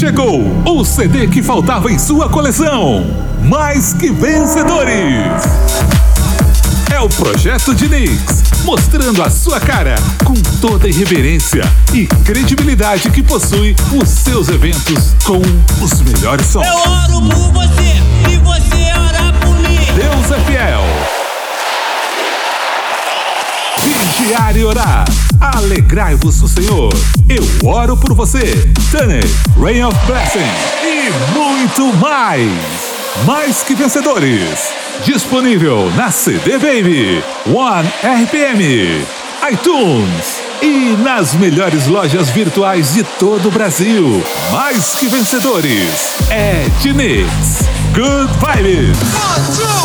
Chegou o CD que faltava em sua coleção. Mais que vencedores. É o projeto Diniz, mostrando a sua cara com toda a irreverência e credibilidade que possui os seus eventos com os melhores sons. E orar. Alegrai-vos o Senhor. Eu oro por você. Tanner, Rain of Blessing e muito mais. Mais que vencedores. Disponível na CD Baby, One RPM, iTunes e nas melhores lojas virtuais de todo o Brasil. Mais que vencedores. É Diniz. Good vibes.